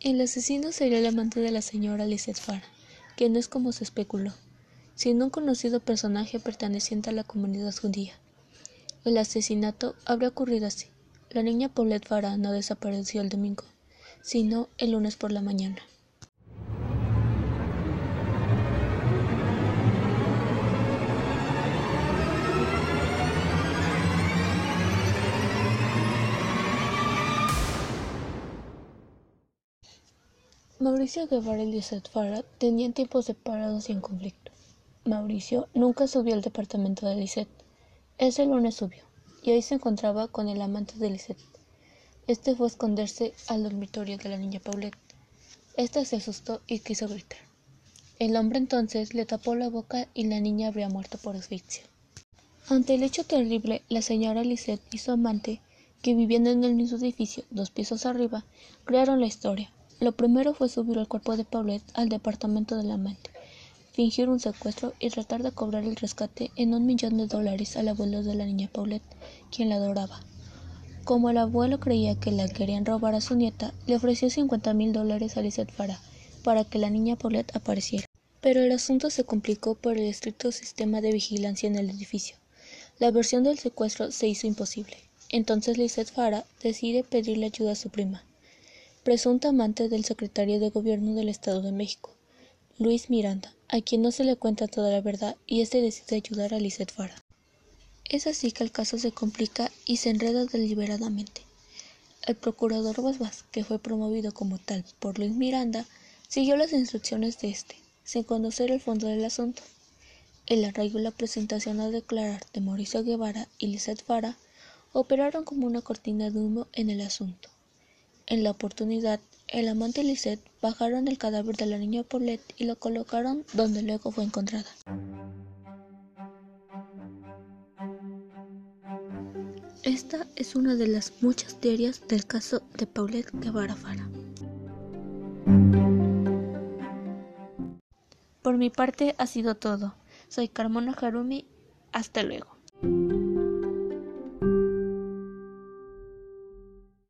El asesino sería el amante de la señora Farah, que no es como se especuló, sino un conocido personaje perteneciente a la comunidad judía. El asesinato habría ocurrido así. La niña Paulette Farah no desapareció el domingo, sino el lunes por la mañana. Mauricio Guevara y Lizeth Farah tenían tiempos separados y en conflicto. Mauricio nunca subió al departamento de Lisette. Ese lunes subió, y ahí se encontraba con el amante de Lisette. Este fue esconderse al dormitorio de la niña Paulette. Esta se asustó y quiso gritar. El hombre entonces le tapó la boca y la niña habría muerto por asfixia. Ante el hecho terrible, la señora Lisette y su amante, que vivían en el mismo edificio, dos pisos arriba, crearon la historia. Lo primero fue subir el cuerpo de Paulette al departamento del amante, fingir un secuestro y tratar de cobrar el rescate en un millón de dólares al abuelo de la niña Paulette, quien la adoraba. Como el abuelo creía que la querían robar a su nieta, le ofreció cincuenta mil dólares a Lisette Farah para que la niña Paulette apareciera. Pero el asunto se complicó por el estricto sistema de vigilancia en el edificio. La versión del secuestro se hizo imposible. Entonces Lisette Farah decide pedirle ayuda a su prima, presunta amante del secretario de Gobierno del Estado de México, Luis Miranda, a quien no se le cuenta toda la verdad y este decide ayudar a Lisette Farah. Es así que el caso se complica y se enreda deliberadamente. El procurador Basbás, que fue promovido como tal por Luis Miranda, siguió las instrucciones de este, sin conocer el fondo del asunto. El arraigo y la presentación a declarar de Mauricio Guevara y Lisette Farah operaron como una cortina de humo en el asunto. En la oportunidad, el amante y Lisette bajaron el cadáver de la niña Paulette y lo colocaron donde luego fue encontrada. Esta es una de las muchas teorías del caso de Paulette Guevara Fara. Por mi parte ha sido todo. Soy Carmona Harumi. Hasta luego.